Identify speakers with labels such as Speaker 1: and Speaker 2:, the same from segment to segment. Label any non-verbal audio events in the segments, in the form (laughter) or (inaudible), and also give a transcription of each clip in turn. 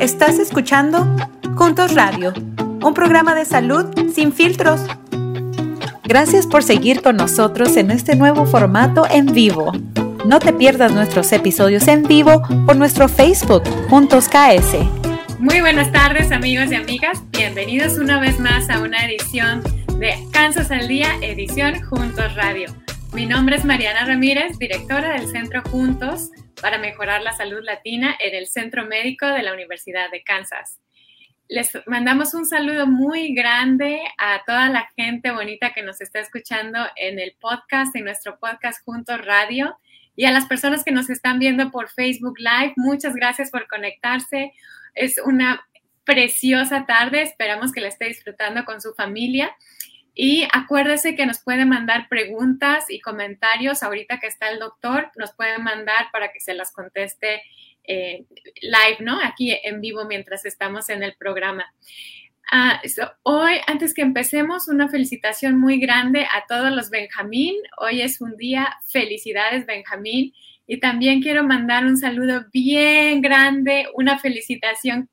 Speaker 1: Estás escuchando Juntos Radio, un programa de salud sin filtros. Gracias por seguir con nosotros en este nuevo formato en vivo. No te pierdas nuestros episodios en vivo por nuestro Facebook Juntos KS.
Speaker 2: Muy buenas tardes amigos y amigas, bienvenidos una vez más a una edición de Kansas al Día, edición Juntos Radio. Mi nombre es Mariana Ramírez, directora del Centro Juntos para mejorar la salud latina en el Centro Médico de la Universidad de Kansas. Les mandamos un saludo muy grande a toda la gente bonita que nos está escuchando en el podcast, en nuestro podcast Juntos Radio, y a las personas que nos están viendo por Facebook Live. Muchas gracias por conectarse. Es una preciosa tarde. Esperamos que la esté disfrutando con su familia. Y acuérdese que nos puede mandar preguntas y comentarios. Ahorita que está el doctor, nos puede mandar para que se las conteste eh, live, ¿no? Aquí en vivo mientras estamos en el programa. Ah, hoy, antes que empecemos, una felicitación muy grande a todos los Benjamín. Hoy es un día, felicidades Benjamín. Y también quiero mandar un saludo bien grande, una felicitación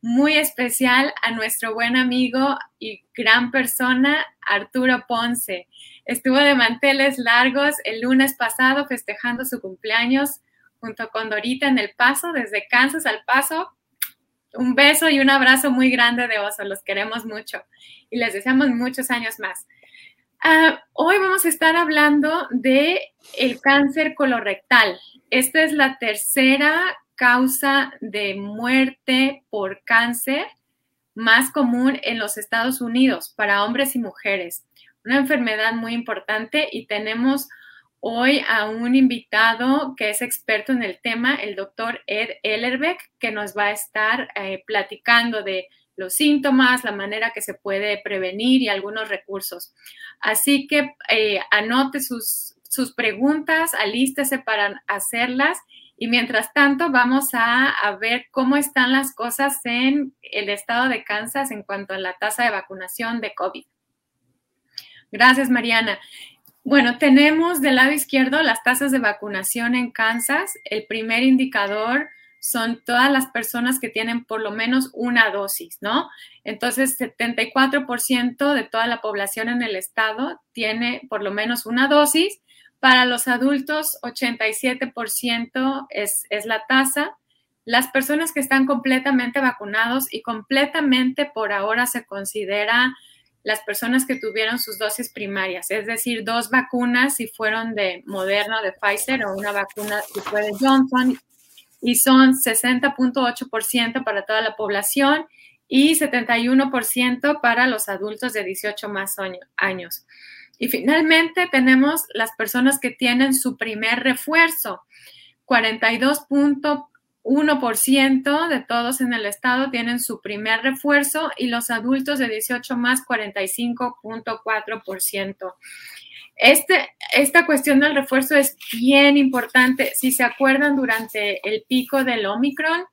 Speaker 2: muy especial a nuestro buen amigo y gran persona, Arturo Ponce. Estuvo de manteles largos el lunes pasado festejando su cumpleaños junto con Dorita en El Paso, desde Kansas al Paso. Un beso y un abrazo muy grande de oso, los queremos mucho y les deseamos muchos años más. Ah, hoy vamos a estar hablando de el cáncer colorectal. Esta es la tercera causa de muerte por cáncer más común en los Estados Unidos para hombres y mujeres. Una enfermedad muy importante y tenemos hoy a un invitado que es experto en el tema, el doctor Ed Ellerbeck, que nos va a estar eh, platicando de los síntomas, la manera que se puede prevenir y algunos recursos. Así que eh, anote sus, sus preguntas, alístese para hacerlas y mientras tanto, vamos a, ver cómo están las cosas en el estado de Kansas en cuanto a la tasa de vacunación de COVID. Gracias, Mariana. Bueno, tenemos del lado izquierdo las tasas de vacunación en Kansas. El primer indicador son todas las personas que tienen por lo menos una dosis, ¿no? Entonces, 74% de toda la población en el estado tiene por lo menos una dosis para los adultos, 87% es, es la tasa. Las personas que están completamente vacunados y completamente por ahora se considera las personas que tuvieron sus dosis primarias, es decir, dos vacunas si fueron de Moderna, de Pfizer o una vacuna si fue de Johnson y son 60.8% para toda la población y 71% para los adultos de 18 más años. Y finalmente tenemos las personas que tienen su primer refuerzo. 42.1% de todos en el estado tienen su primer refuerzo y los adultos de 18 más 45.4%. Este, esta cuestión del refuerzo es bien importante. Si se acuerdan, durante el pico del Omicron,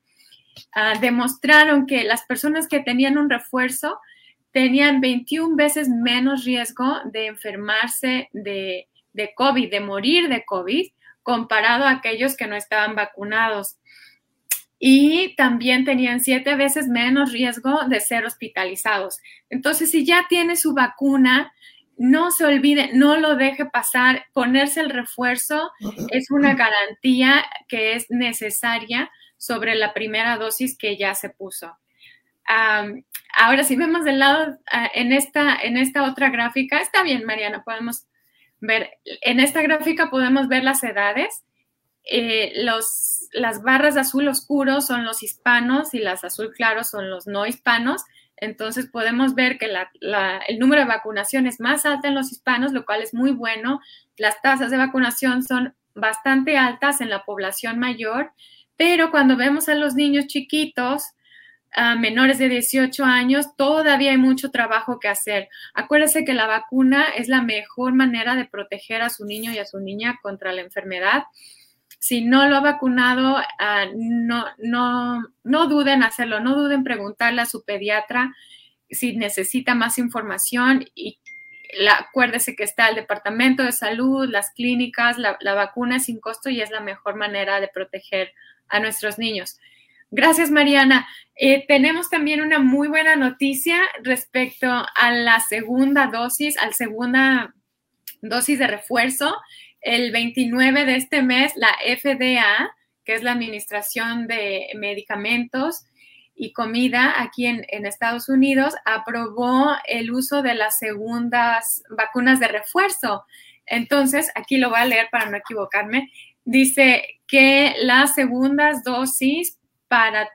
Speaker 2: ah, demostraron que las personas que tenían un refuerzo tenían 21 veces menos riesgo de enfermarse de, COVID, de morir de COVID, comparado a aquellos que no estaban vacunados. Y también tenían siete veces menos riesgo de ser hospitalizados. Entonces, si ya tiene su vacuna, no se olvide, no lo deje pasar. Ponerse el refuerzo es una (clears throat) garantía que es necesaria sobre la primera dosis que ya se puso. Ahora, si vemos del lado, ah, en, esta, en esta otra gráfica, está bien, Mariana, podemos ver, en esta gráfica podemos ver las edades. Eh, los, las barras azul oscuro son los hispanos y las azul claro son los no hispanos. Entonces podemos ver que el número de vacunación es más alto en los hispanos, lo cual es muy bueno. Las tasas de vacunación son bastante altas en la población mayor, pero cuando vemos a los niños chiquitos, menores de 18 años, todavía hay mucho trabajo que hacer. Acuérdese que la vacuna es la mejor manera de proteger a su niño y a su niña contra la enfermedad. Si no lo ha vacunado, ah, no, no, no duden hacerlo, no duden preguntarle a su pediatra si necesita más información y acuérdese que está el Departamento de Salud, las clínicas, la, la vacuna es sin costo y es la mejor manera de proteger a nuestros niños. Gracias, Mariana. Eh, tenemos también una muy buena noticia respecto a la segunda dosis, al segunda dosis de refuerzo. El 29 de este mes, la FDA, que es la Administración de Medicamentos y Comida aquí en, en Estados Unidos, aprobó el uso de las segundas vacunas de refuerzo. Entonces, aquí lo voy a leer para no equivocarme. Dice que las segundas dosis para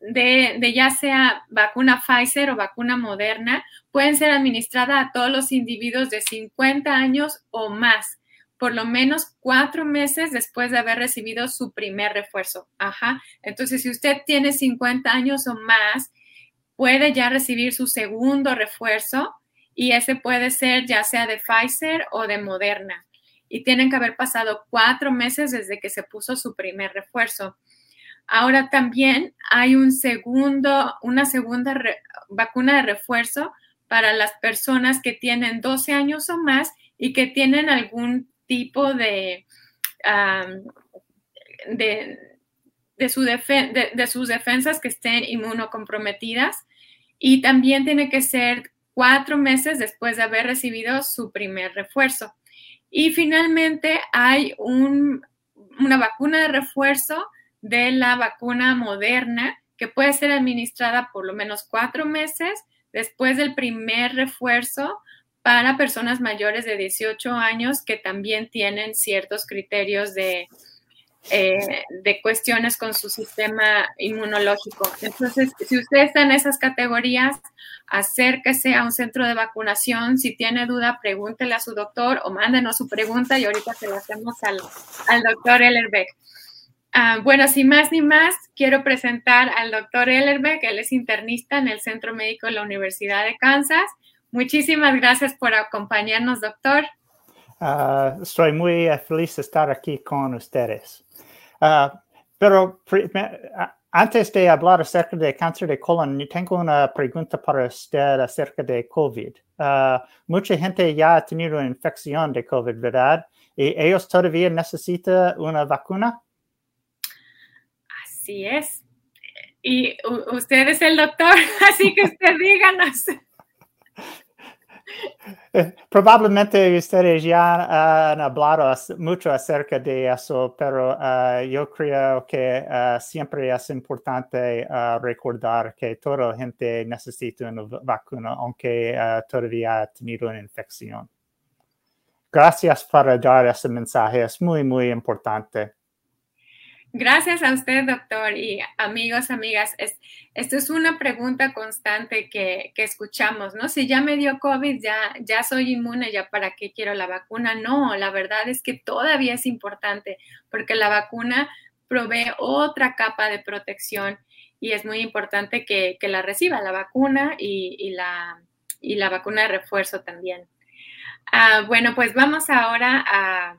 Speaker 2: de, ya sea vacuna Pfizer o vacuna Moderna pueden ser administradas a todos los individuos de 50 años o más, por lo menos cuatro meses después de haber recibido su primer refuerzo. Ajá. Entonces, si usted tiene 50 años o más, puede ya recibir su segundo refuerzo y ese puede ser ya sea de Pfizer o de Moderna. Y tienen que haber pasado cuatro meses desde que se puso su primer refuerzo. Ahora también hay un segundo, una segunda vacuna de refuerzo para las personas que tienen 12 años o más y que tienen algún tipo de, de, de, sus defensas que estén inmunocomprometidas. Y también tiene que ser cuatro meses después de haber recibido su primer refuerzo. Y finalmente hay una vacuna de refuerzo de la vacuna moderna que puede ser administrada por lo menos cuatro meses después del primer refuerzo para personas mayores de 18 años que también tienen ciertos criterios de, eh, de cuestiones con su sistema inmunológico. Entonces, si usted está en esas categorías, acérquese a un centro de vacunación. Si tiene duda, pregúntele a su doctor o mándenos su pregunta y ahorita se la hacemos al, al doctor Ellerbeck. Ah, bueno, sin más ni más, quiero presentar al doctor Ellerbeck, él es internista en el Centro Médico de la Universidad de Kansas. Muchísimas gracias por acompañarnos, doctor.
Speaker 3: Ah, estoy muy feliz de estar aquí con ustedes. Ah, pero antes de hablar acerca de cáncer de colon, tengo una pregunta para usted acerca de COVID. mucha gente ya ha tenido infección de COVID, ¿verdad? ¿Y ellos todavía necesitan una vacuna?
Speaker 2: Así es. Y usted es el doctor, (laughs) así que usted díganos.
Speaker 3: Eh, probablemente ustedes ya han hablado mucho acerca de eso, pero uh, yo creo que uh, siempre es importante recordar que toda la gente necesita una vacuna, aunque todavía ha tenido una infección. Gracias por dar ese mensaje, es muy, muy importante.
Speaker 2: Gracias a usted, doctor, y amigos, amigas. Es, esto es una pregunta constante que, escuchamos, ¿no? Si ya me dio COVID, ya, ya soy inmune, ya para qué quiero la vacuna. No, la verdad es que todavía es importante porque la vacuna provee otra capa de protección y es muy importante que, la reciba, la vacuna y, la, y la vacuna de refuerzo también. Ah, bueno, pues vamos ahora a,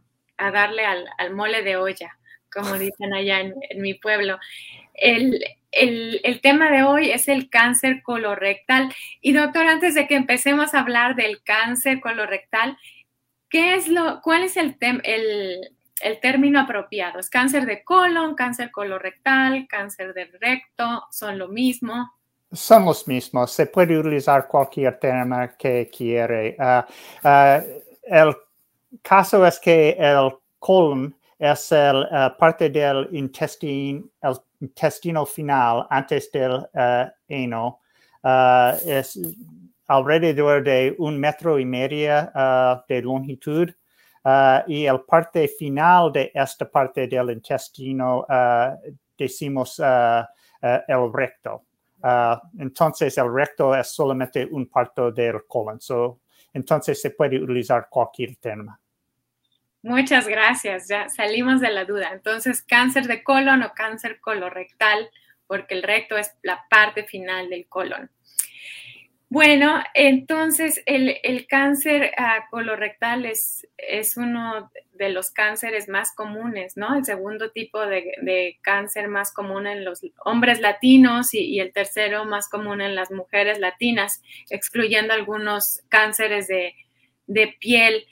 Speaker 2: darle al mole de olla como dicen allá en, mi pueblo. El, tema de hoy es el cáncer colorectal. Y doctor, antes de que empecemos a hablar del cáncer colorectal, ¿qué es lo, ¿cuál es el, el, término apropiado? ¿Es cáncer de colon, cáncer colorectal, cáncer del recto? ¿Son lo mismo?
Speaker 3: Son los mismos. Se puede utilizar cualquier término que quiere. Ah, ah, el caso es que el colon es el, uh, parte del intestino, el intestino final antes del uh, heno. Uh, es alrededor de un metro y medio de longitud. y el parte final de esta parte del intestino decimos el recto. entonces, el recto es solamente un parte del colon. entonces, se puede utilizar cualquier tema.
Speaker 2: Muchas gracias, ya salimos de la duda. Entonces, cáncer de colon o cáncer colorectal, porque el recto es la parte final del colon. Bueno, entonces el, cáncer ah, colorectal es, es, uno de los cánceres más comunes, ¿no? El segundo tipo de, cáncer más común en los hombres latinos y, el tercero más común en las mujeres latinas, excluyendo algunos cánceres de, de piel.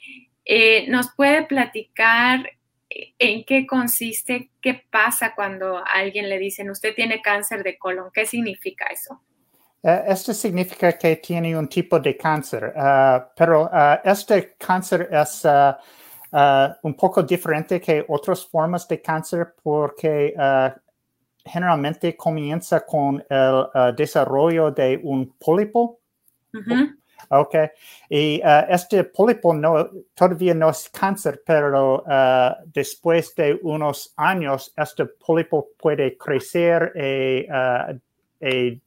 Speaker 2: Eh, ¿Nos puede platicar ¿En qué consiste? ¿Qué pasa cuando a alguien le dicen usted tiene cáncer de colon? ¿Qué significa eso?
Speaker 3: Uh, esto significa que tiene un tipo de cáncer, uh, pero uh, este cáncer es un poco diferente que otras formas de cáncer porque generalmente comienza con el desarrollo de un pólipo. Ok, y este pólipo no, todavía no es cáncer, pero después de unos años, este pólipo puede crecer y, y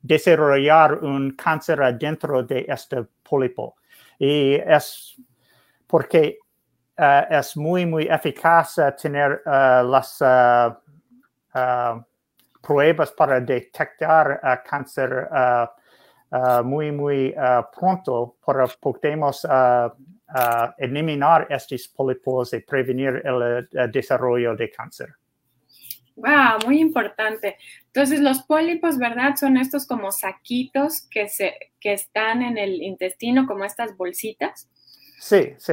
Speaker 3: desarrollar un cáncer adentro de este pólipo. Y es porque es muy, muy eficaz tener las pruebas para detectar cáncer muy, muy pronto para podemos eliminar estos pólipos y prevenir el desarrollo de cáncer.
Speaker 2: Wow, muy importante. Entonces, los pólipos, ¿verdad? Son estos como saquitos que, se, que están en el intestino, como estas bolsitas.
Speaker 3: Sí, sí.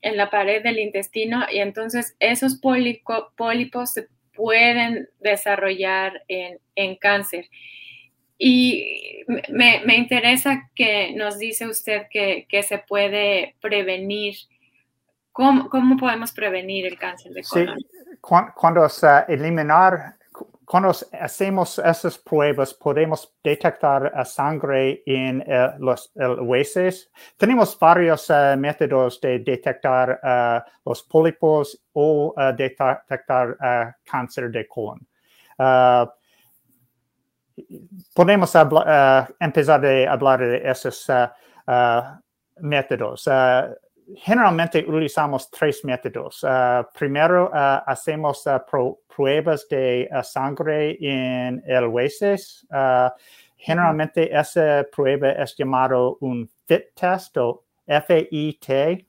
Speaker 2: En la pared del intestino. Y entonces, esos pólipos se pueden desarrollar en, en cáncer. Y me, me, interesa que nos dice usted que, que se puede prevenir. ¿Cómo, ¿Cómo, podemos prevenir el cáncer de colon? Sí
Speaker 3: cuando eliminar, cuando hacemos esas pruebas, podemos detectar sangre en eh, los huesos. Tenemos varios eh, métodos de detectar eh, los pólipos o detectar cáncer de colon. Podemos empezar a hablar de esos métodos generalmente utilizamos tres métodos. Primero, hacemos pruebas de sangre en el huesos. generalmente esa prueba es llamado un FIT test o FIT,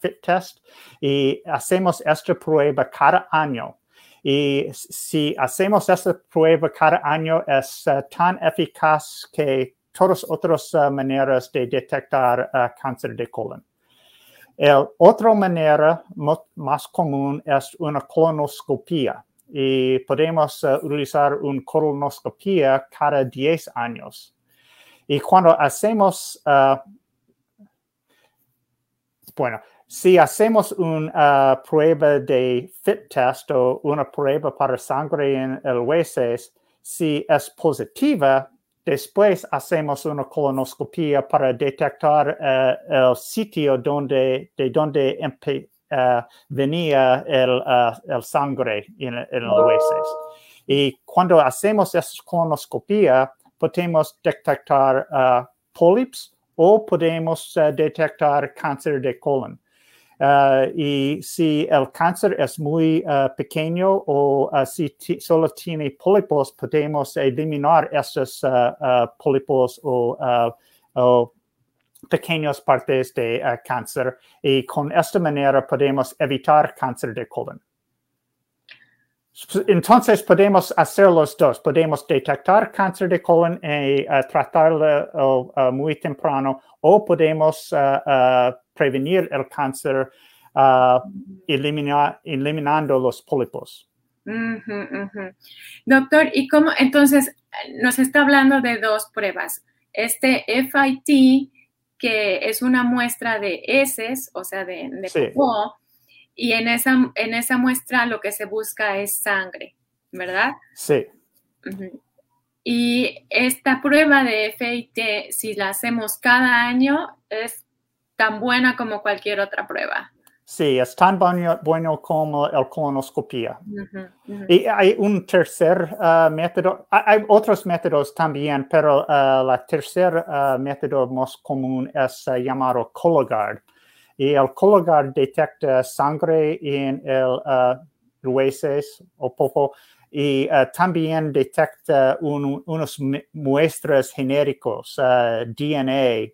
Speaker 3: FIT test, y hacemos esta prueba cada año. Y si hacemos esta prueba cada año es tan eficaz que todas otras maneras de detectar cáncer de colon. La otra manera más común es una colonoscopia y podemos utilizar una colonoscopia cada 10 años. Y cuando hacemos, bueno, si hacemos una uh, prueba de fit test o una prueba para sangre en el hueso, si es positiva, Después hacemos una colonoscopia para detectar uh, el sitio donde, de donde uh, venía el, uh, el, sangre en, en los. Y cuando hacemos esa colonoscopia, podemos detectar pólipos o podemos detectar cáncer de colon. Uh, y si el cáncer es muy uh, pequeño o uh, si solo tiene pólipos, podemos eliminar esos pólipos o, o pequeñas partes de cáncer y con esta manera podemos evitar cáncer de colon. Entonces podemos hacer los dos. Podemos detectar cáncer de colon y tratarlo muy temprano o podemos prevenir el cáncer uh, eliminando los pólipos.
Speaker 2: Doctor, ¿y cómo? Entonces, nos está hablando de dos pruebas. Este FIT, que es una muestra de heces, o sea, de, de y en esa, en esa muestra lo que se busca es sangre, ¿verdad?
Speaker 3: Sí.
Speaker 2: Y esta prueba de FIT, si la hacemos cada año, es tan buena como cualquier otra prueba.
Speaker 3: Sí, es tan bueno, como el colonoscopia. Y hay un tercer uh, método, hay otros métodos también, pero uh, la tercer uh, método más común es llamado Cologuard. Y el Cologuard detecta sangre en el huesos o popo y también detecta un, unos muestras genéricos, DNA,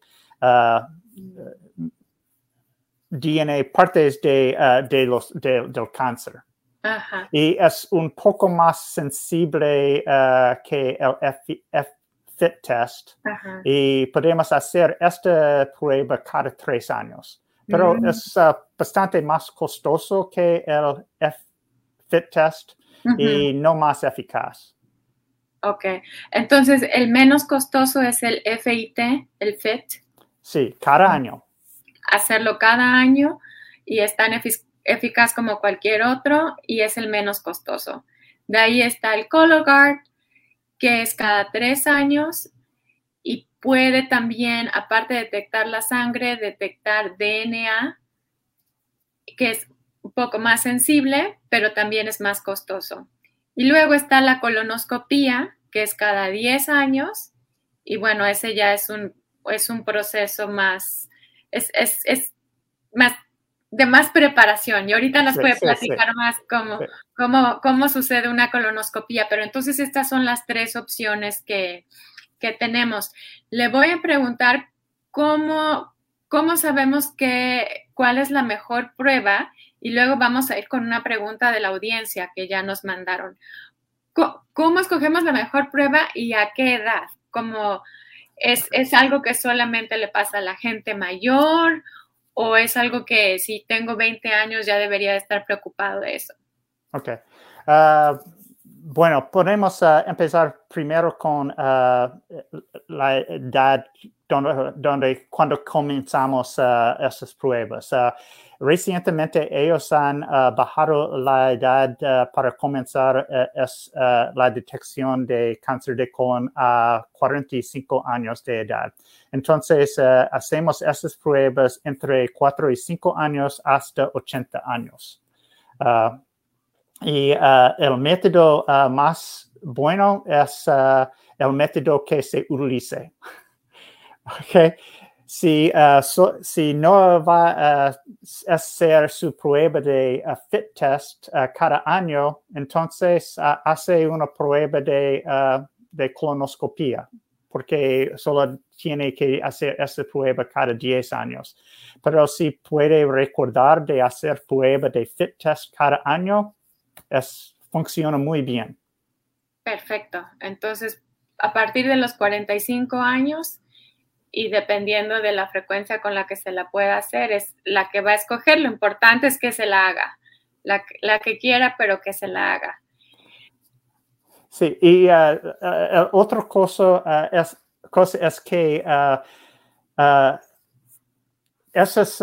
Speaker 3: DNA, partes de, uh, de los, de, del cáncer. Ajá. Y es un poco más sensible uh, que el F, F fit test. Ajá. Y podemos hacer esta prueba cada tres años. pero mm. es uh, bastante más costoso que el FIT test y no más eficaz.
Speaker 2: Ok, entonces el menos costoso es el FIT, el FIT.
Speaker 3: Sí, cada año.
Speaker 2: Hacerlo cada año y es tan eficaz como cualquier otro y es el menos costoso. De ahí está el Cologuard, que es cada tres años y puede también, aparte de detectar la sangre, detectar DNA, que es un poco más sensible, pero también es más costoso. Y luego está la colonoscopía, que es cada 10 años, y bueno, ese ya es un, es un proceso más, es, más de más preparación y ahorita nos puede platicar más cómo, cómo, cómo, sucede una colonoscopía, pero entonces estas son las tres opciones que, que tenemos. Le voy a preguntar cómo, cómo sabemos que, cuál es la mejor prueba y luego vamos a ir con una pregunta de la audiencia que ya nos mandaron. ¿Cómo, escogemos la mejor prueba y a qué edad? ¿Cómo es, es algo que solamente le pasa a la gente mayor o es algo que si tengo 20 años ya debería estar preocupado de eso?
Speaker 3: Ok. Ah, bueno, podemos ah, empezar primero con ah, la edad donde, cuando comenzamos esas pruebas. Recientemente ellos han uh, bajado la edad uh, para comenzar uh, es, la detección de cáncer de colon a 45 años de edad. Entonces, hacemos esas pruebas entre 4 y 5 años hasta 80 años. y el método más bueno es el método que se utilice. (laughs) okay si, uh, si no va a hacer su prueba de uh, fit test cada año, entonces hace una prueba de, de porque solo tiene que hacer esa prueba cada 10 años. Pero si puede recordar de hacer prueba de fit test cada año, es, funciona muy bien.
Speaker 2: Perfecto. Entonces, a partir de los 45 años, y dependiendo de la frecuencia con la que se la pueda hacer, es la que va a escoger. Lo importante es que se la haga, la, que quiera, pero que se la haga.
Speaker 3: Sí, y uh, uh, otra cosa, uh, es, cosa es que esas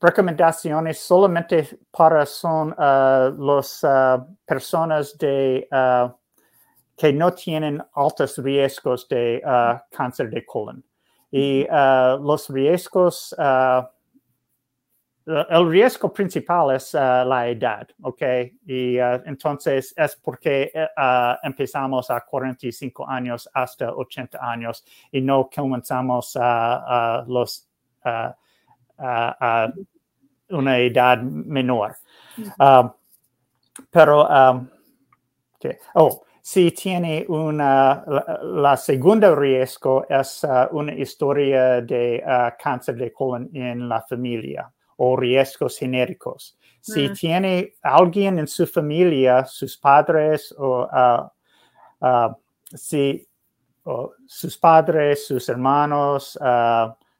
Speaker 3: recomendaciones solamente para son las personas de, que no tienen altos riesgos de cáncer de colon. Y uh, los riesgos, uh, el riesgo principal es uh, la edad, ¿ok? Y entonces es porque empezamos a 45 años hasta 80 años y no comenzamos a, los, a una edad menor. Um, pero, um, okay. oh, si tiene una, la, segunda riesgo es uh, una historia de uh, cáncer de colon en la familia o riesgos genéricos. Si mm. tiene alguien en su familia, sus padres o uh, si, sus padres, sus hermanos,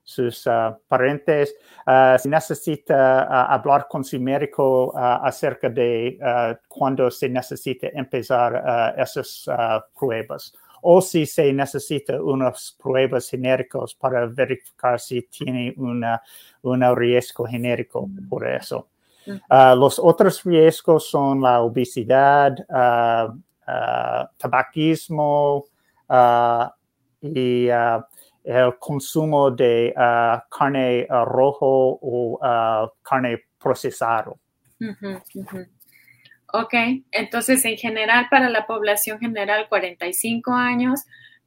Speaker 3: sus uh, parientes, uh, si necesita uh, hablar con su médico acerca de cuando se necesita empezar esas pruebas. O si se necesita unas pruebas genéricas para verificar si tiene una, un riesgo genérico por eso. los otros riesgos son la obesidad, tabaquismo y el consumo de uh, carne uh, rojo o uh, carne procesado.
Speaker 2: Ok, entonces en general para la población general 45 años,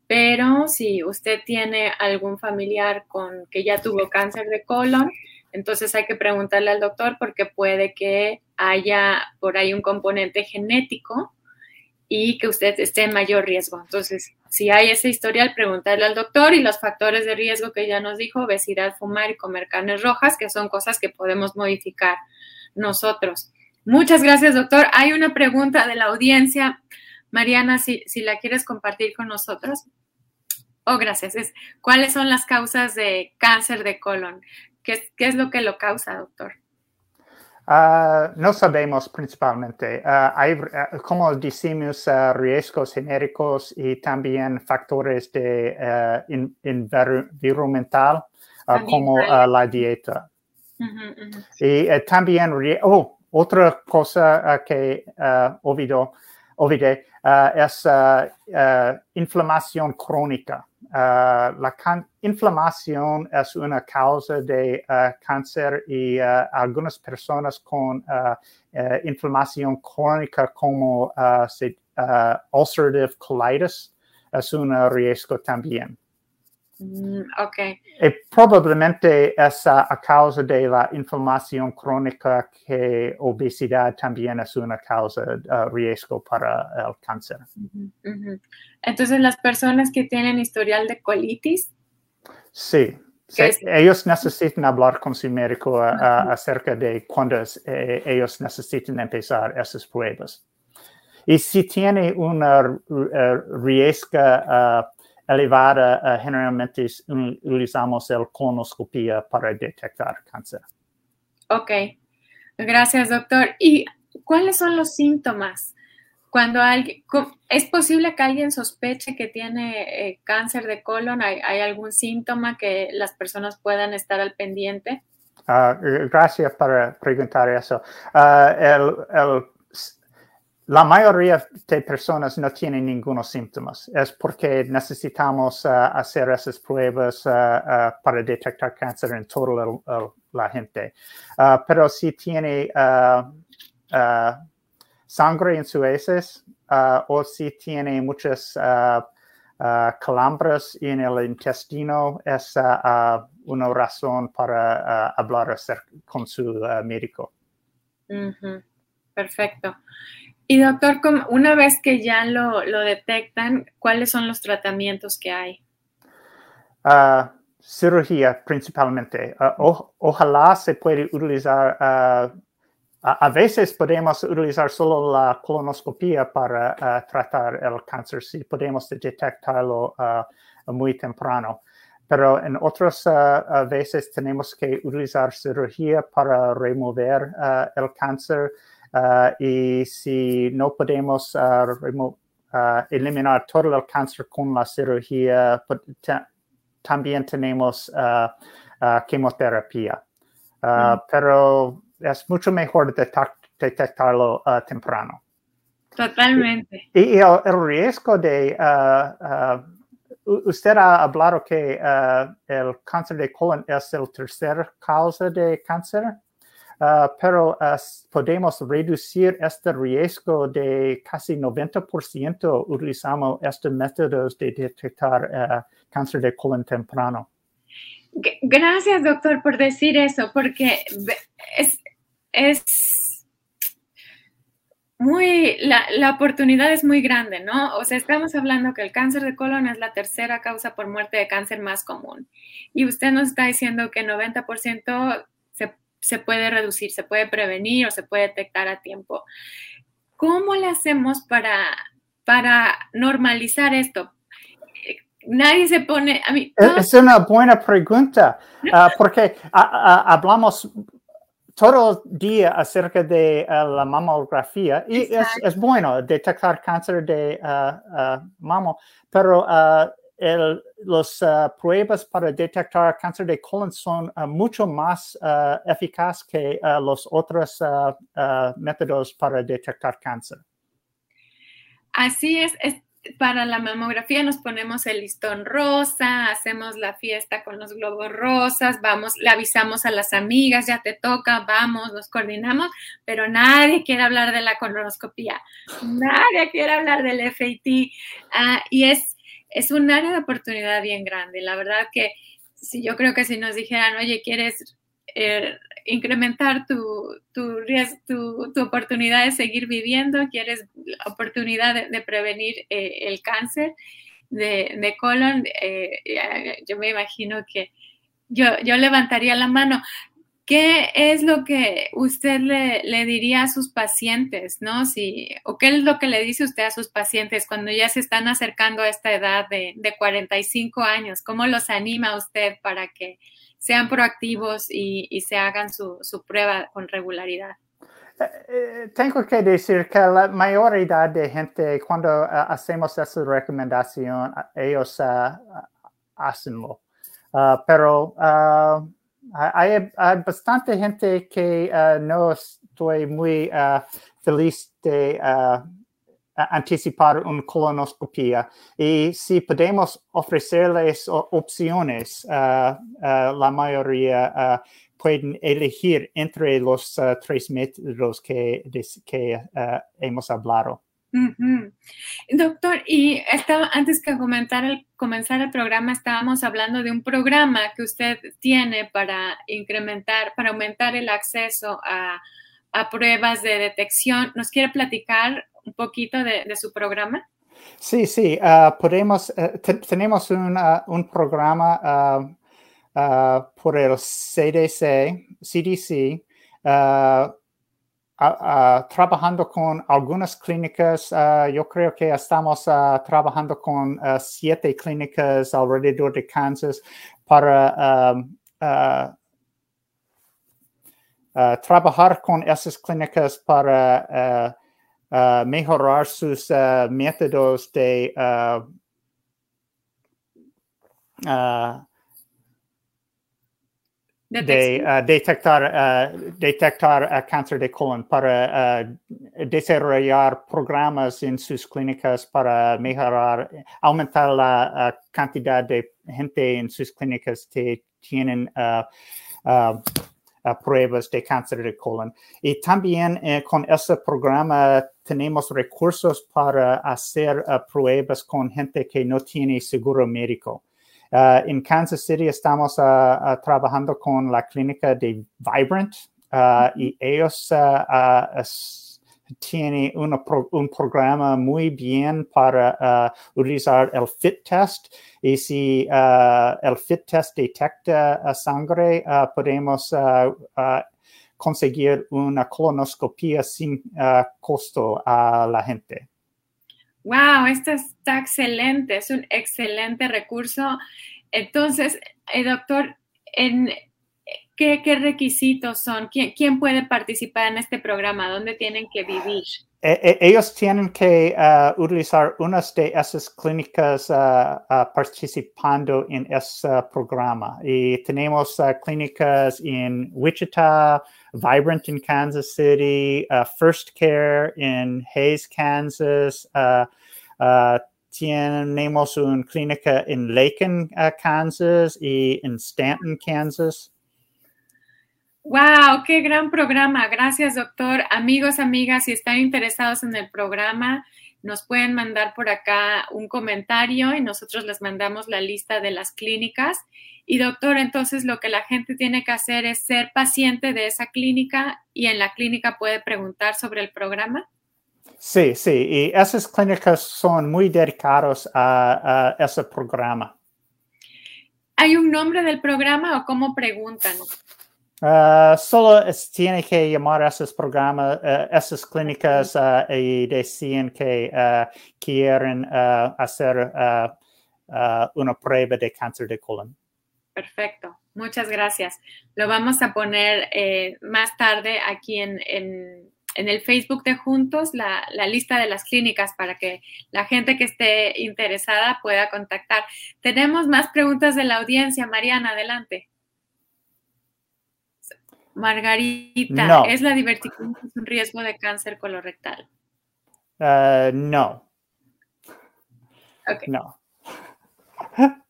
Speaker 2: pero si usted tiene algún familiar con que ya tuvo cáncer de colon, entonces hay que preguntarle al doctor porque puede que haya por ahí un componente genético y que usted esté en mayor riesgo. Entonces, si hay ese historial, preguntarle al doctor y los factores de riesgo que ya nos dijo, obesidad, fumar y comer carnes rojas, que son cosas que podemos modificar nosotros. Muchas gracias, doctor. Hay una pregunta de la audiencia. Mariana, si, si la quieres compartir con nosotros. Oh, gracias. Es, ¿Cuáles son las causas de cáncer de colon? ¿Qué, qué es lo que lo causa, doctor?
Speaker 3: Uh, no sabemos principalmente. Uh, hay, uh, como decimos, riesgos genéricos y también factores de in, environmental, como la dieta. -huh, -huh. Y también, oh, otra cosa que olvidó, olvidé es inflamación crónica. Uh, la inflamación es una causa de uh, cáncer y uh, algunas personas con inflamación crónica como ulcerative colitis es un riesgo también.
Speaker 2: Mm, ok.
Speaker 3: Y probablemente es a causa de la inflamación crónica que obesidad también es una causa de riesgo para el cáncer.
Speaker 2: Uh -huh. Entonces, las personas que tienen historial de colitis.
Speaker 3: Sí, sí ellos necesitan hablar con su médico uh -huh. acerca de cuándo eh, ellos necesitan empezar esas pruebas. Y si tiene una riesgo elevada, uh, generalmente utilizamos el colonoscopia para detectar cáncer.
Speaker 2: Ok, gracias doctor. ¿Y cuáles son los síntomas? Cuando alguien, ¿es posible que alguien sospeche que tiene eh, cáncer de colon? ¿Hay, ¿Hay, algún síntoma que las personas puedan estar al pendiente?
Speaker 3: Uh, gracias por preguntar eso. Uh, el, el la mayoría de personas no tienen ningunos síntomas. Es porque necesitamos uh, hacer esas pruebas uh, uh, para detectar cáncer en toda la gente. pero si tiene sangre en sus heces o si tiene muchas calambres en el intestino, es una razón para hablar con su médico.
Speaker 2: Perfecto. Y doctor, una vez que ya lo, detectan, ¿cuáles son los tratamientos que hay?
Speaker 3: Uh, cirugía principalmente. O, ojalá se puede utilizar, uh, a, a, veces podemos utilizar solo la colonoscopia para tratar el cáncer, si podemos detectarlo muy temprano. Pero en otras veces tenemos que utilizar cirugía para remover el cáncer. Uh, y si no podemos uh, uh, eliminar todo el cáncer con la cirugía, también tenemos quimioterapia. Mm. Pero es mucho mejor detectarlo temprano.
Speaker 2: Totalmente.
Speaker 3: Y, y el, el, riesgo de... usted ha hablado que el cáncer de colon es el tercer causa de cáncer. Uh, pero uh, podemos reducir este riesgo de casi 90% utilizando estos métodos de detectar uh, cáncer de colon temprano.
Speaker 2: Gracias, doctor, por decir eso, porque es, es muy, la, la, oportunidad es muy grande, ¿no? O sea, estamos hablando que el cáncer de colon es la tercera causa por muerte de cáncer más común. Y usted nos está diciendo que 90% se puede reducir, se puede prevenir o se puede detectar a tiempo. ¿Cómo le hacemos para, para normalizar esto? Nadie se pone, a mí...
Speaker 3: Es una buena pregunta, uh, porque uh, uh, hablamos todo el día acerca de la mamografía y es, es, bueno detectar cáncer de mamo, pero el, las uh, pruebas para detectar cáncer de colon son uh, mucho más uh, eficaces que los otros métodos para detectar cáncer.
Speaker 2: Así es, es, para la mamografía nos ponemos el listón rosa, hacemos la fiesta con los globos rosas, vamos, le avisamos a las amigas, ya te toca, vamos, nos coordinamos, pero nadie quiere hablar de la colonoscopía, nadie quiere hablar del FIT y es es un área de oportunidad bien grande. La verdad que si yo creo que si nos dijeran, oye, ¿quieres eh, incrementar tu, tu, tu, tu, oportunidad de seguir viviendo? ¿Quieres oportunidad de, prevenir eh, el cáncer de, de colon? Eh, yo me imagino que yo, yo levantaría la mano. ¿Qué es lo que usted le, diría a sus pacientes, no? O qué es lo que le dice usted a sus pacientes cuando ya se están acercando a esta edad de, de 45 años? ¿Cómo los anima usted para que sean proactivos y, se hagan su, prueba con regularidad?
Speaker 3: Eh, eh, tengo que decir que la mayoría de gente, cuando uh, hacemos esa recomendación, ellos hacenlo. Uh, pero hay, hay, bastante gente que no estoy muy feliz de anticipar una colonoscopia y si podemos ofrecerles opciones, la mayoría pueden elegir entre los uh, tres métodos que, uh, hemos hablado.
Speaker 2: Doctor, y estaba, antes que comentar el, comenzar el programa, estábamos hablando de un programa que usted tiene para incrementar, para aumentar el acceso a, a pruebas de detección. ¿Nos quiere platicar un poquito de, su programa?
Speaker 3: Sí, sí, uh, podemos, uh, tenemos un, un programa Uh, por el CDC, CDC, trabajando con algunas clínicas. yo creo que estamos trabajando con siete clínicas alrededor de Kansas para um, trabajar con esas clínicas para mejorar sus métodos de de uh, detectar, uh, detectar uh, cáncer de colon para desarrollar programas en sus clínicas para mejorar, aumentar la cantidad de gente en sus clínicas que tienen pruebas de cáncer de colon. Y también eh, con ese programa tenemos recursos para hacer pruebas con gente que no tiene seguro médico. Uh, en Kansas City estamos uh, uh, trabajando con la clínica de Vibrant y ellos tienen un programa muy bien para utilizar el FIT test y si el FIT test detecta sangre, podemos conseguir una colonoscopia sin costo a la gente.
Speaker 2: Wow, esto está excelente, es un excelente recurso. Entonces, eh, doctor, en, ¿qué, ¿qué, requisitos son? ¿Quién, ¿Quién, puede participar en este programa? ¿Dónde tienen que vivir?
Speaker 3: Eh, ellos tienen que uh, utilizar unas de esas clínicas uh, uh, participando en ese programa. Y tenemos clínicas en Wichita, Vibrant in Kansas City, First Care in Hayes, Kansas. tenemos una clínica en Lakin, Kansas y en Stanton, Kansas.
Speaker 2: Wow, qué gran programa. Gracias, doctor. Amigos, amigas, si están interesados en el programa, nos pueden mandar por acá un comentario y nosotros les mandamos la lista de las clínicas. Y doctor, entonces lo que la gente tiene que hacer es ser paciente de esa clínica y en la clínica puede preguntar sobre el programa.
Speaker 3: Sí, sí, y esas clínicas son muy dedicadas a, a ese programa.
Speaker 2: ¿Hay un nombre del programa o cómo preguntan?
Speaker 3: Uh, solo es, tiene que llamar a esos programas, uh, esas clínicas uh, y decir que quieren hacer una prueba de cáncer de colon.
Speaker 2: Perfecto, muchas gracias. Lo vamos a poner eh, más tarde aquí en, en, en, el Facebook de Juntos, la, la lista de las clínicas para que la gente que esté interesada pueda contactar. Tenemos más preguntas de la audiencia. Mariana, adelante. Margarita, ¿es la diverticulitis un riesgo de cáncer colorectal?
Speaker 3: Uh, no. No. (laughs)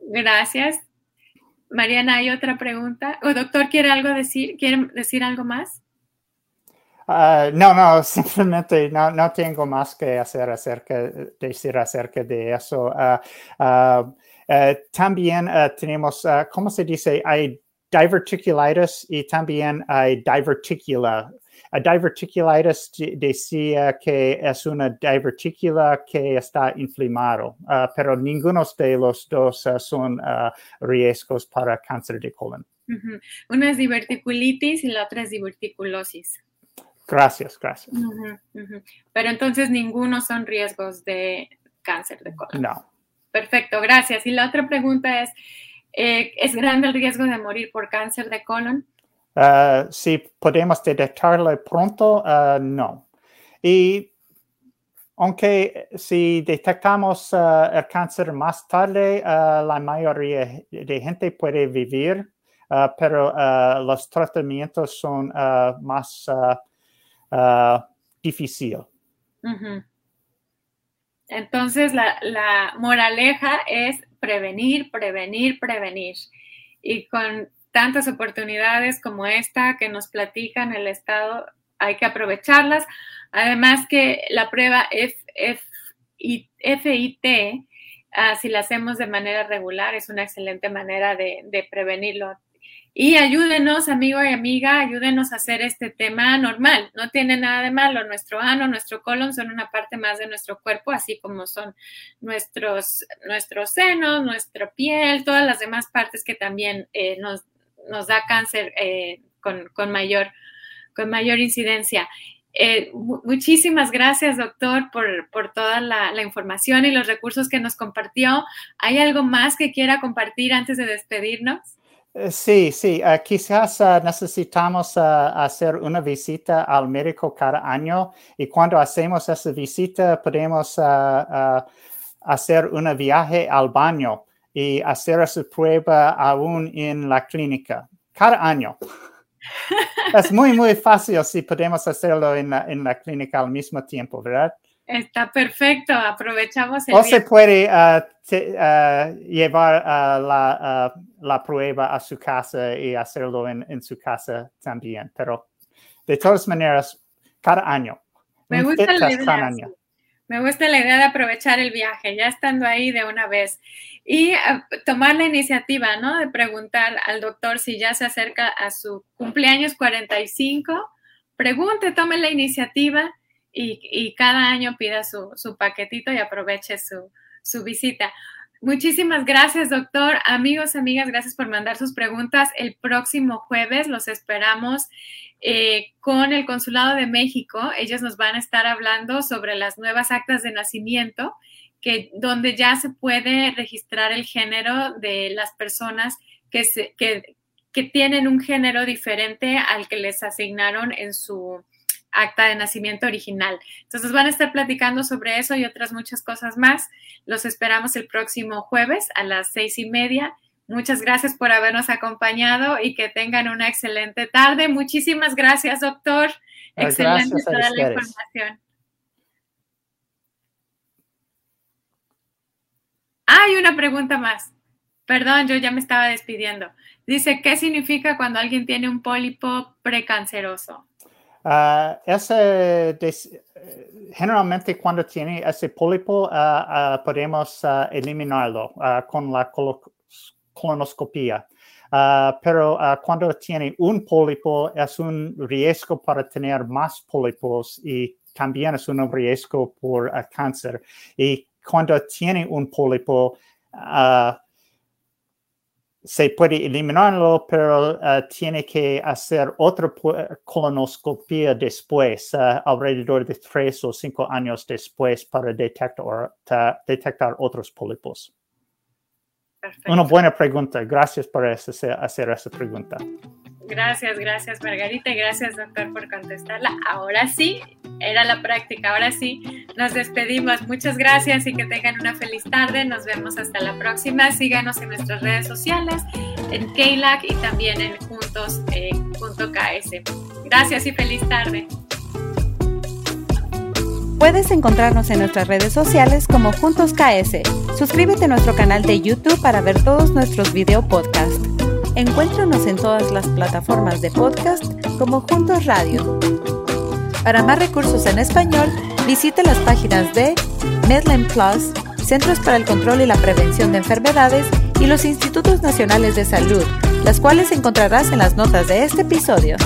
Speaker 2: Gracias. Mariana, ¿hay otra pregunta? ¿O doctor quiere algo decir? ¿Quiere decir algo más?
Speaker 3: Uh, no, no, (laughs) simplemente no, no, tengo más que hacer acerca, decir acerca de eso. Uh, también tenemos, ¿cómo se dice? Hay diverticulitis y también hay diverticula. A diverticulitis decía que es una diverticula que está inflamado, uh, pero ninguno de los dos uh, son uh, riesgos para cáncer de colon.
Speaker 2: Una es diverticulitis y la otra es diverticulosis.
Speaker 3: Gracias, gracias.
Speaker 2: Pero entonces ninguno son riesgos de cáncer de colon.
Speaker 3: No.
Speaker 2: Perfecto, gracias. Y la otra pregunta es, eh, ¿es grande el riesgo de morir por cáncer de colon?
Speaker 3: Uh, si podemos detectarlo pronto, uh, no. Y aunque si detectamos uh, el cáncer más tarde, la mayoría de gente puede vivir, pero los tratamientos son más difíciles.
Speaker 2: Entonces, la, moraleja es prevenir, prevenir, prevenir. Y con tantas oportunidades como esta que nos platican el Estado, hay que aprovecharlas. Además que la prueba FIT, ah, si la hacemos de manera regular, es una excelente manera de prevenirlo. Y ayúdenos, amigo y amiga, ayúdenos a hacer este tema normal. No tiene nada de malo. Nuestro ano, nuestro colon son una parte más de nuestro cuerpo, así como son nuestros, nuestros senos, nuestra piel, todas las demás partes que también eh, nos, nos, da cáncer eh, con, con, mayor, con mayor incidencia. Eh, muchísimas gracias, doctor, por, por toda la, la, información y los recursos que nos compartió. ¿Hay algo más que quiera compartir antes de despedirnos?
Speaker 3: Eh, sí, sí, uh, quizás uh, necesitamos uh, hacer una visita al médico cada año y cuando hacemos esa visita podemos hacer un viaje al baño y hacer esa prueba aún en la clínica cada año. (laughs) es muy, muy fácil si podemos hacerlo en la, en la clínica al mismo tiempo, ¿verdad?
Speaker 2: Está perfecto, aprovechamos
Speaker 3: el. O se puede uh, uh, llevar uh, la, la, prueba a su casa y hacerlo en, en, su casa también, pero de todas maneras, cada año.
Speaker 2: Me gusta, la idea, Me gusta la idea de aprovechar el viaje, ya estando ahí de una vez. Y tomar la iniciativa, ¿no? De preguntar al doctor si ya se acerca a su cumpleaños 45. Pregunte, tome la iniciativa y, cada año pida su, paquetito y aproveche su, visita. Muchísimas gracias, doctor. Amigos, amigas, gracias por mandar sus preguntas. El próximo jueves los esperamos eh, con el Consulado de México. Ellos nos van a estar hablando sobre las nuevas actas de nacimiento, que, donde ya se puede registrar el género de las personas que, que, que tienen un género diferente al que les asignaron en su, acta de nacimiento original. Entonces van a estar platicando sobre eso y otras muchas cosas más. Los esperamos el próximo jueves a las seis y media. Muchas gracias por habernos acompañado y que tengan una excelente tarde. Muchísimas gracias, doctor. Excelente toda la información. Hay una pregunta más. Perdón, yo ya me estaba despidiendo. Dice, ¿qué significa cuando alguien tiene un pólipo precanceroso?
Speaker 3: Uh, ese generalmente cuando tiene ese pólipo uh, uh, podemos eliminarlo con la colonoscopia. pero cuando tiene un pólipo es un riesgo para tener más pólipos y también es un riesgo por cáncer. Y cuando tiene un pólipo, se puede eliminarlo, pero uh, tiene que hacer otra colonoscopia después, uh, alrededor de tres o cinco años después, para detectar, detectar otros pólipos. Una buena pregunta. Gracias por hacer esa pregunta.
Speaker 2: Gracias, gracias Margarita y gracias doctor por contestarla. Ahora sí, era la práctica, ahora sí, nos despedimos. Muchas gracias y que tengan una feliz tarde. Nos vemos hasta la próxima. Síganos en nuestras redes sociales, en KLAC y también en juntos.ks. Eh, gracias y feliz tarde.
Speaker 1: Puedes encontrarnos en nuestras redes sociales como Juntos KS. Suscríbete a nuestro canal de YouTube para ver todos nuestros video podcasts. Encuéntranos en todas las plataformas de podcast como Juntos Radio. Para más recursos en español, visite las páginas de Medline Plus, Centros para el Control y la Prevención de Enfermedades y los Institutos Nacionales de Salud, las cuales encontrarás en las notas de este episodio.